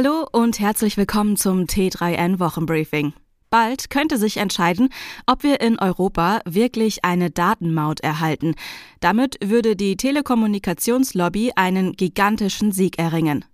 Hallo und herzlich willkommen zum T3N Wochenbriefing. Bald könnte sich entscheiden, ob wir in Europa wirklich eine Datenmaut erhalten. Damit würde die Telekommunikationslobby einen gigantischen Sieg erringen.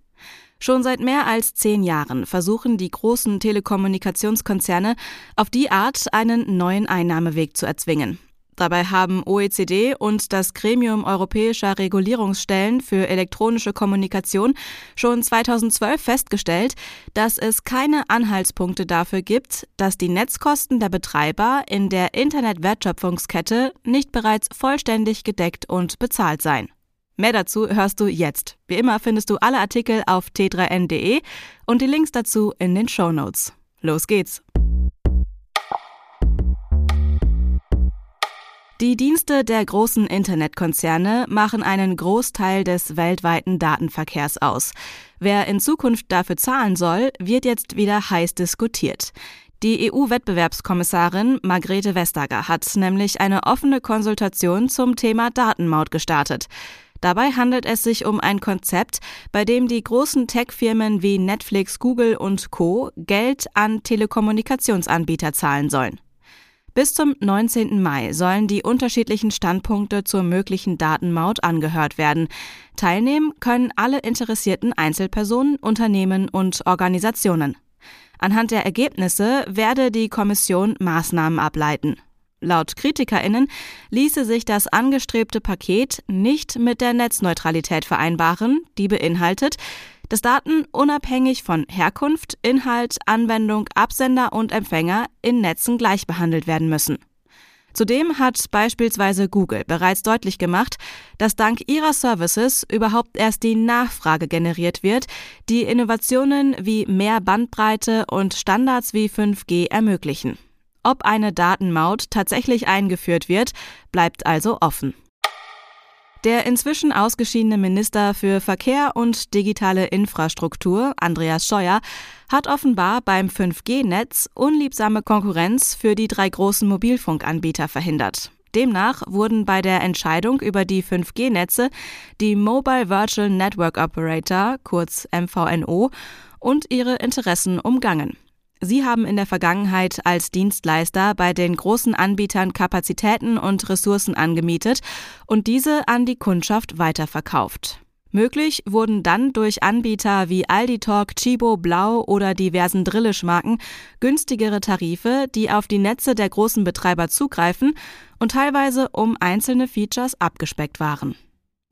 Schon seit mehr als zehn Jahren versuchen die großen Telekommunikationskonzerne auf die Art einen neuen Einnahmeweg zu erzwingen. Dabei haben OECD und das Gremium europäischer Regulierungsstellen für elektronische Kommunikation schon 2012 festgestellt, dass es keine Anhaltspunkte dafür gibt, dass die Netzkosten der Betreiber in der Internetwertschöpfungskette nicht bereits vollständig gedeckt und bezahlt seien. Mehr dazu hörst du jetzt. Wie immer findest du alle Artikel auf t3n.de und die Links dazu in den Show Notes. Los geht's! Die Dienste der großen Internetkonzerne machen einen Großteil des weltweiten Datenverkehrs aus. Wer in Zukunft dafür zahlen soll, wird jetzt wieder heiß diskutiert. Die EU-Wettbewerbskommissarin Margrethe Vestager hat nämlich eine offene Konsultation zum Thema Datenmaut gestartet. Dabei handelt es sich um ein Konzept, bei dem die großen Tech-Firmen wie Netflix, Google und Co. Geld an Telekommunikationsanbieter zahlen sollen. Bis zum 19. Mai sollen die unterschiedlichen Standpunkte zur möglichen Datenmaut angehört werden. Teilnehmen können alle interessierten Einzelpersonen, Unternehmen und Organisationen. Anhand der Ergebnisse werde die Kommission Maßnahmen ableiten. Laut Kritikerinnen ließe sich das angestrebte Paket nicht mit der Netzneutralität vereinbaren, die beinhaltet, dass Daten unabhängig von Herkunft, Inhalt, Anwendung, Absender und Empfänger in Netzen gleich behandelt werden müssen. Zudem hat beispielsweise Google bereits deutlich gemacht, dass dank ihrer Services überhaupt erst die Nachfrage generiert wird, die Innovationen wie mehr Bandbreite und Standards wie 5G ermöglichen. Ob eine Datenmaut tatsächlich eingeführt wird, bleibt also offen. Der inzwischen ausgeschiedene Minister für Verkehr und digitale Infrastruktur, Andreas Scheuer, hat offenbar beim 5G-Netz unliebsame Konkurrenz für die drei großen Mobilfunkanbieter verhindert. Demnach wurden bei der Entscheidung über die 5G-Netze die Mobile Virtual Network Operator, kurz MVNO, und ihre Interessen umgangen. Sie haben in der Vergangenheit als Dienstleister bei den großen Anbietern Kapazitäten und Ressourcen angemietet und diese an die Kundschaft weiterverkauft. Möglich wurden dann durch Anbieter wie Aldi Talk, Chibo, Blau oder diversen Drillisch-Marken günstigere Tarife, die auf die Netze der großen Betreiber zugreifen und teilweise um einzelne Features abgespeckt waren.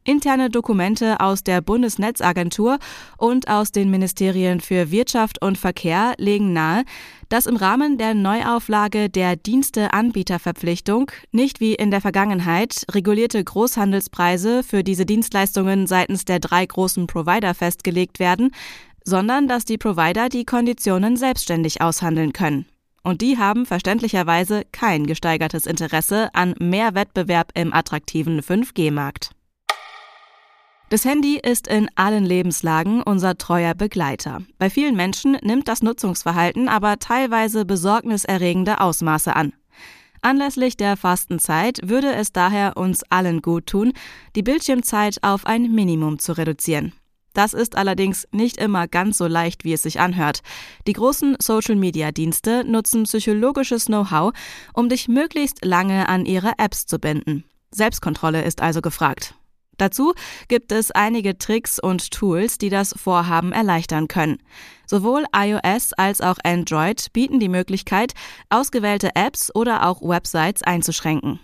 Interne Dokumente aus der Bundesnetzagentur und aus den Ministerien für Wirtschaft und Verkehr legen nahe, dass im Rahmen der Neuauflage der Diensteanbieterverpflichtung nicht wie in der Vergangenheit regulierte Großhandelspreise für diese Dienstleistungen seitens der drei großen Provider festgelegt werden, sondern dass die Provider die Konditionen selbstständig aushandeln können. Und die haben verständlicherweise kein gesteigertes Interesse an mehr Wettbewerb im attraktiven 5G-Markt. Das Handy ist in allen Lebenslagen unser treuer Begleiter. Bei vielen Menschen nimmt das Nutzungsverhalten aber teilweise besorgniserregende Ausmaße an. Anlässlich der Fastenzeit würde es daher uns allen gut tun, die Bildschirmzeit auf ein Minimum zu reduzieren. Das ist allerdings nicht immer ganz so leicht, wie es sich anhört. Die großen Social-Media-Dienste nutzen psychologisches Know-how, um dich möglichst lange an ihre Apps zu binden. Selbstkontrolle ist also gefragt. Dazu gibt es einige Tricks und Tools, die das Vorhaben erleichtern können. Sowohl iOS als auch Android bieten die Möglichkeit, ausgewählte Apps oder auch Websites einzuschränken.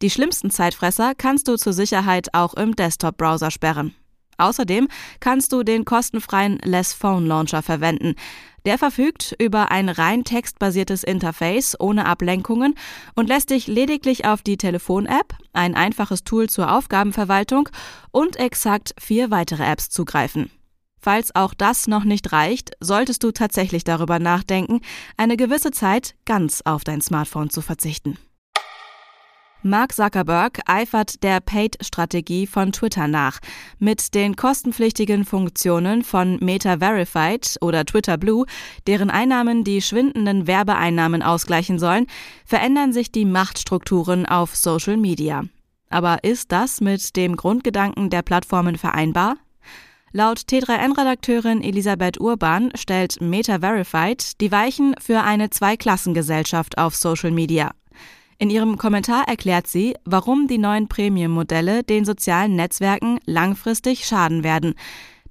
Die schlimmsten Zeitfresser kannst du zur Sicherheit auch im Desktop-Browser sperren. Außerdem kannst du den kostenfreien Less Phone Launcher verwenden. Der verfügt über ein rein textbasiertes Interface ohne Ablenkungen und lässt dich lediglich auf die Telefon-App, ein einfaches Tool zur Aufgabenverwaltung und exakt vier weitere Apps zugreifen. Falls auch das noch nicht reicht, solltest du tatsächlich darüber nachdenken, eine gewisse Zeit ganz auf dein Smartphone zu verzichten. Mark Zuckerberg eifert der Paid-Strategie von Twitter nach. Mit den kostenpflichtigen Funktionen von Meta Verified oder Twitter Blue, deren Einnahmen die schwindenden Werbeeinnahmen ausgleichen sollen, verändern sich die Machtstrukturen auf Social Media. Aber ist das mit dem Grundgedanken der Plattformen vereinbar? Laut T3N-Redakteurin Elisabeth Urban stellt Meta Verified die Weichen für eine Zweiklassengesellschaft auf Social Media. In ihrem Kommentar erklärt sie, warum die neuen Premium-Modelle den sozialen Netzwerken langfristig schaden werden.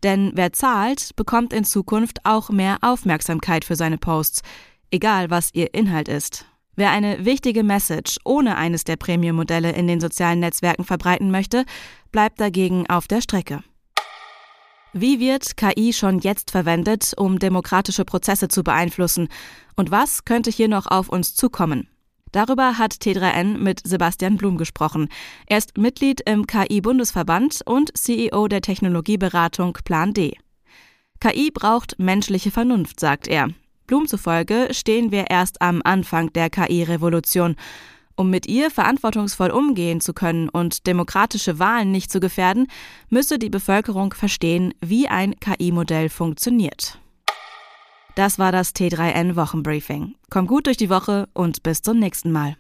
Denn wer zahlt, bekommt in Zukunft auch mehr Aufmerksamkeit für seine Posts, egal was ihr Inhalt ist. Wer eine wichtige Message ohne eines der Premium-Modelle in den sozialen Netzwerken verbreiten möchte, bleibt dagegen auf der Strecke. Wie wird KI schon jetzt verwendet, um demokratische Prozesse zu beeinflussen? Und was könnte hier noch auf uns zukommen? Darüber hat T3N mit Sebastian Blum gesprochen. Er ist Mitglied im KI-Bundesverband und CEO der Technologieberatung Plan D. KI braucht menschliche Vernunft, sagt er. Blum zufolge stehen wir erst am Anfang der KI-Revolution. Um mit ihr verantwortungsvoll umgehen zu können und demokratische Wahlen nicht zu gefährden, müsse die Bevölkerung verstehen, wie ein KI-Modell funktioniert. Das war das T3N Wochenbriefing. Komm gut durch die Woche und bis zum nächsten Mal.